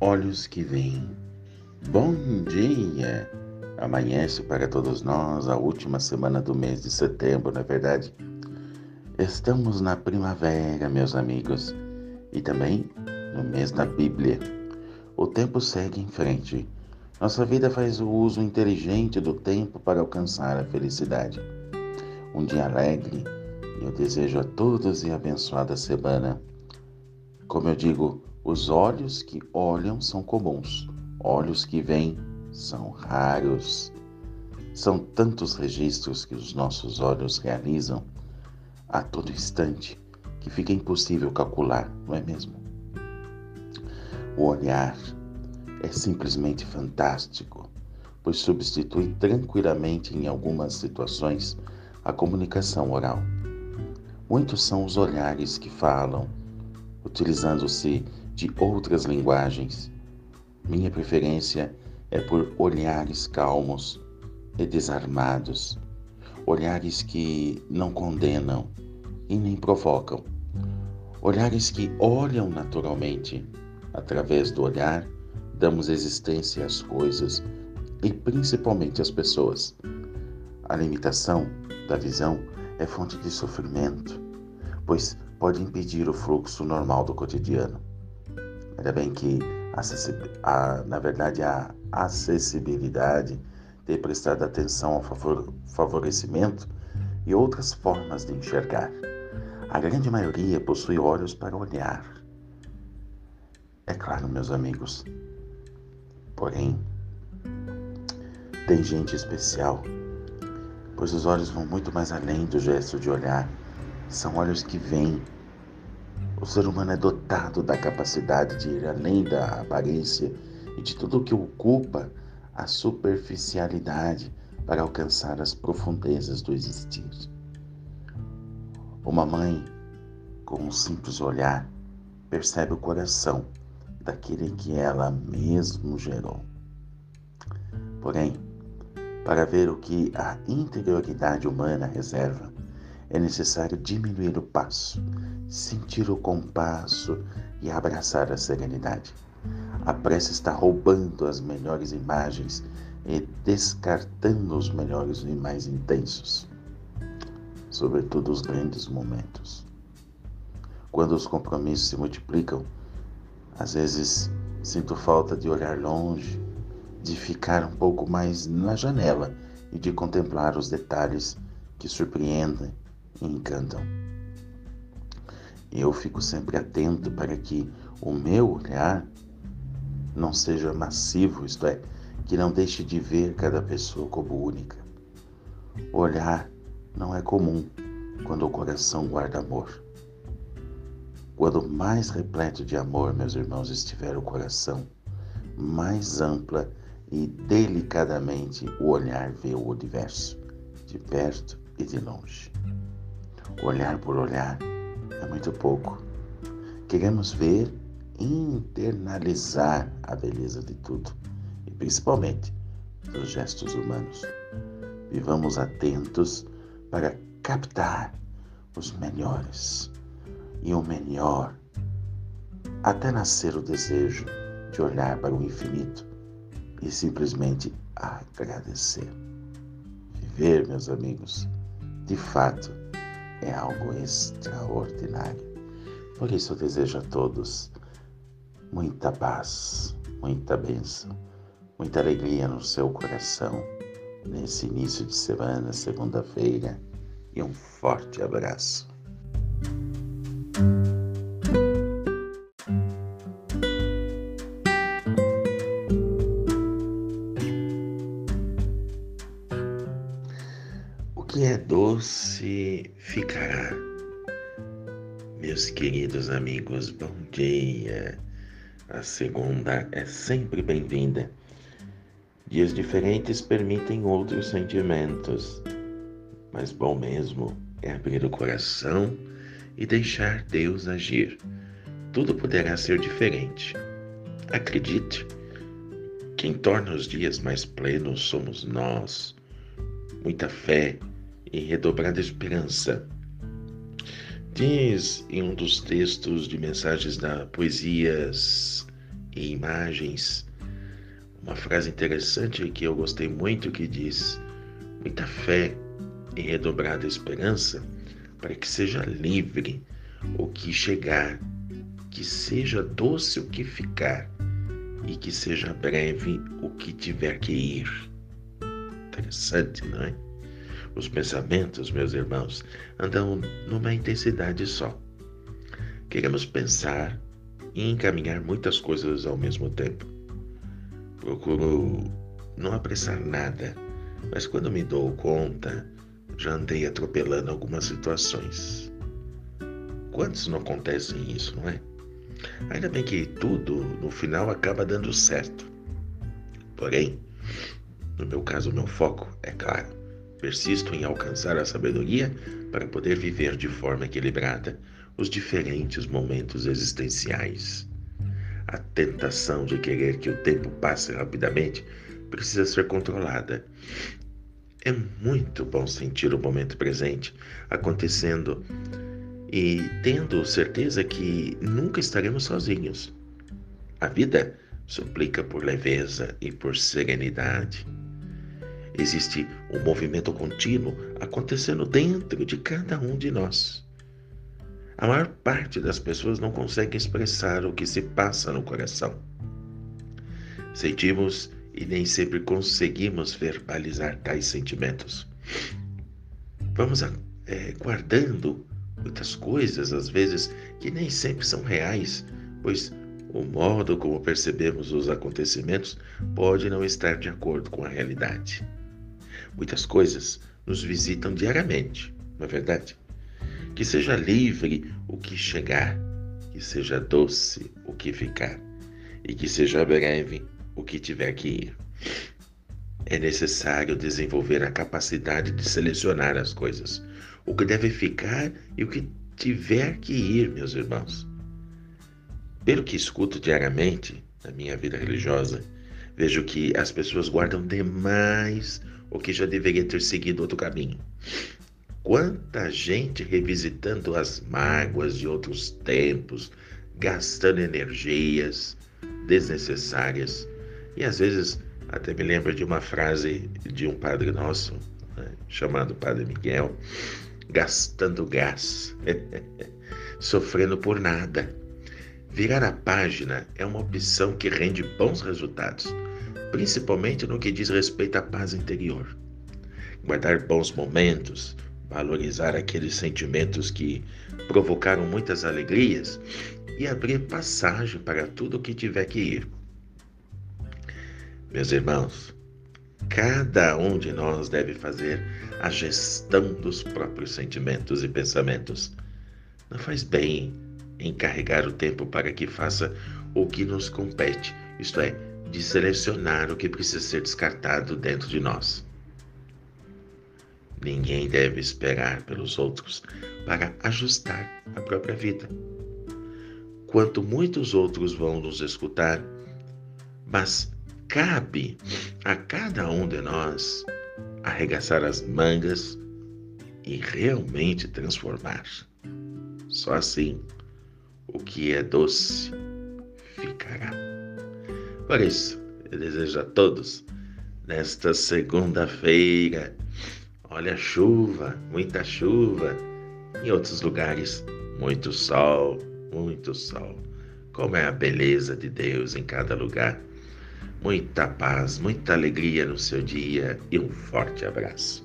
olhos que veem. Bom dia! Amanhece para todos nós a última semana do mês de setembro, não é verdade? Estamos na primavera, meus amigos, e também no mês da Bíblia. O tempo segue em frente. Nossa vida faz o uso inteligente do tempo para alcançar a felicidade. Um dia alegre, eu desejo a todos e abençoada semana. Como eu digo, os olhos que olham são comuns, olhos que veem são raros. São tantos registros que os nossos olhos realizam a todo instante que fica impossível calcular, não é mesmo? O olhar é simplesmente fantástico, pois substitui tranquilamente em algumas situações a comunicação oral. Muitos são os olhares que falam, utilizando-se de outras linguagens. Minha preferência é por olhares calmos e desarmados, olhares que não condenam e nem provocam, olhares que olham naturalmente. Através do olhar, damos existência às coisas e principalmente às pessoas. A limitação da visão é fonte de sofrimento, pois pode impedir o fluxo normal do cotidiano. Ainda bem que, a, na verdade, a acessibilidade, ter prestado atenção ao favor, favorecimento e outras formas de enxergar. A grande maioria possui olhos para olhar. É claro, meus amigos. Porém, tem gente especial, pois os olhos vão muito mais além do gesto de olhar. São olhos que veem o ser humano é dotado da capacidade de ir além da aparência e de tudo o que ocupa a superficialidade para alcançar as profundezas do existir. Uma mãe, com um simples olhar, percebe o coração daquele que ela mesmo gerou. Porém, para ver o que a interioridade humana reserva, é necessário diminuir o passo, sentir o compasso e abraçar a serenidade. A pressa está roubando as melhores imagens e descartando os melhores e mais intensos, sobretudo os grandes momentos. Quando os compromissos se multiplicam, às vezes sinto falta de olhar longe, de ficar um pouco mais na janela e de contemplar os detalhes que surpreendem encantam. Eu fico sempre atento para que o meu olhar não seja massivo, isto é, que não deixe de ver cada pessoa como única. Olhar não é comum quando o coração guarda amor. Quando mais repleto de amor, meus irmãos, estiver o coração, mais ampla e delicadamente o olhar vê o universo, de perto e de longe. Olhar por olhar é muito pouco. Queremos ver internalizar a beleza de tudo e principalmente dos gestos humanos. Vivamos atentos para captar os melhores e o melhor, até nascer o desejo de olhar para o infinito e simplesmente agradecer. Viver, meus amigos, de fato é algo extraordinário. Por isso eu desejo a todos muita paz, muita bênção, muita alegria no seu coração nesse início de semana, segunda-feira, e um forte abraço. Doce ficará. Meus queridos amigos, bom dia. A segunda é sempre bem-vinda. Dias diferentes permitem outros sentimentos, mas bom mesmo é abrir o coração e deixar Deus agir. Tudo poderá ser diferente. Acredite, quem torna os dias mais plenos somos nós. Muita fé, e redobrada esperança. Diz em um dos textos de mensagens da Poesias e imagens. Uma frase interessante que eu gostei muito que diz: muita fé e redobrada esperança para que seja livre o que chegar, que seja doce o que ficar e que seja breve o que tiver que ir. Interessante, não é? Os pensamentos, meus irmãos, andam numa intensidade só. Queremos pensar e encaminhar muitas coisas ao mesmo tempo. Procuro não apressar nada, mas quando me dou conta, já andei atropelando algumas situações. Quantos não acontecem isso, não é? Ainda bem que tudo, no final, acaba dando certo. Porém, no meu caso, o meu foco, é claro, persisto em alcançar a sabedoria para poder viver de forma equilibrada os diferentes momentos existenciais. A tentação de querer que o tempo passe rapidamente precisa ser controlada. É muito bom sentir o momento presente acontecendo e tendo certeza que nunca estaremos sozinhos. A vida suplica por leveza e por serenidade. Existe um movimento contínuo acontecendo dentro de cada um de nós. A maior parte das pessoas não consegue expressar o que se passa no coração. Sentimos e nem sempre conseguimos verbalizar tais sentimentos. Vamos é, guardando muitas coisas, às vezes, que nem sempre são reais, pois o modo como percebemos os acontecimentos pode não estar de acordo com a realidade. Muitas coisas nos visitam diariamente, não é verdade? Que seja livre o que chegar, que seja doce o que ficar, e que seja breve o que tiver que ir. É necessário desenvolver a capacidade de selecionar as coisas, o que deve ficar e o que tiver que ir, meus irmãos. Pelo que escuto diariamente na minha vida religiosa, vejo que as pessoas guardam demais o que já deveria ter seguido outro caminho. Quanta gente revisitando as mágoas de outros tempos, gastando energias desnecessárias. E às vezes até me lembro de uma frase de um padre nosso, né, chamado Padre Miguel, gastando gás, sofrendo por nada. Virar a página é uma opção que rende bons resultados, principalmente no que diz respeito à paz interior. Guardar bons momentos, valorizar aqueles sentimentos que provocaram muitas alegrias e abrir passagem para tudo o que tiver que ir. Meus irmãos, cada um de nós deve fazer a gestão dos próprios sentimentos e pensamentos. Não faz bem encarregar o tempo para que faça o que nos compete, isto é, de selecionar o que precisa ser descartado dentro de nós. Ninguém deve esperar pelos outros para ajustar a própria vida. Quanto muitos outros vão nos escutar, mas cabe a cada um de nós arregaçar as mangas e realmente transformar. Só assim o que é doce ficará. Por isso, eu desejo a todos, nesta segunda-feira, Olha a chuva, muita chuva. Em outros lugares, muito sol, muito sol. Como é a beleza de Deus em cada lugar. Muita paz, muita alegria no seu dia e um forte abraço.